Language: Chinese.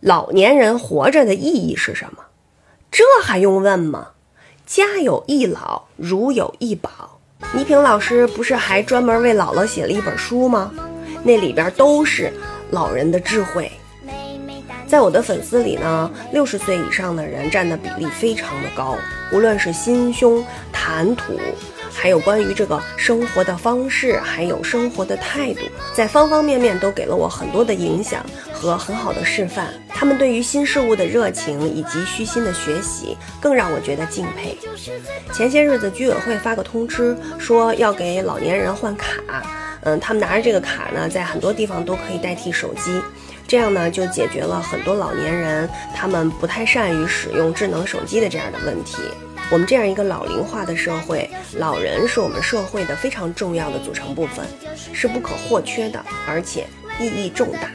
老年人活着的意义是什么？这还用问吗？家有一老，如有一宝。倪萍老师不是还专门为姥姥写了一本书吗？那里边都是老人的智慧。在我的粉丝里呢，六十岁以上的人占的比例非常的高，无论是心胸、谈吐，还有关于这个生活的方式，还有生活的态度，在方方面面都给了我很多的影响和很好的示范。他们对于新事物的热情以及虚心的学习，更让我觉得敬佩。前些日子居委会发个通知，说要给老年人换卡，嗯，他们拿着这个卡呢，在很多地方都可以代替手机。这样呢，就解决了很多老年人他们不太善于使用智能手机的这样的问题。我们这样一个老龄化的社会，老人是我们社会的非常重要的组成部分，是不可或缺的，而且意义重大。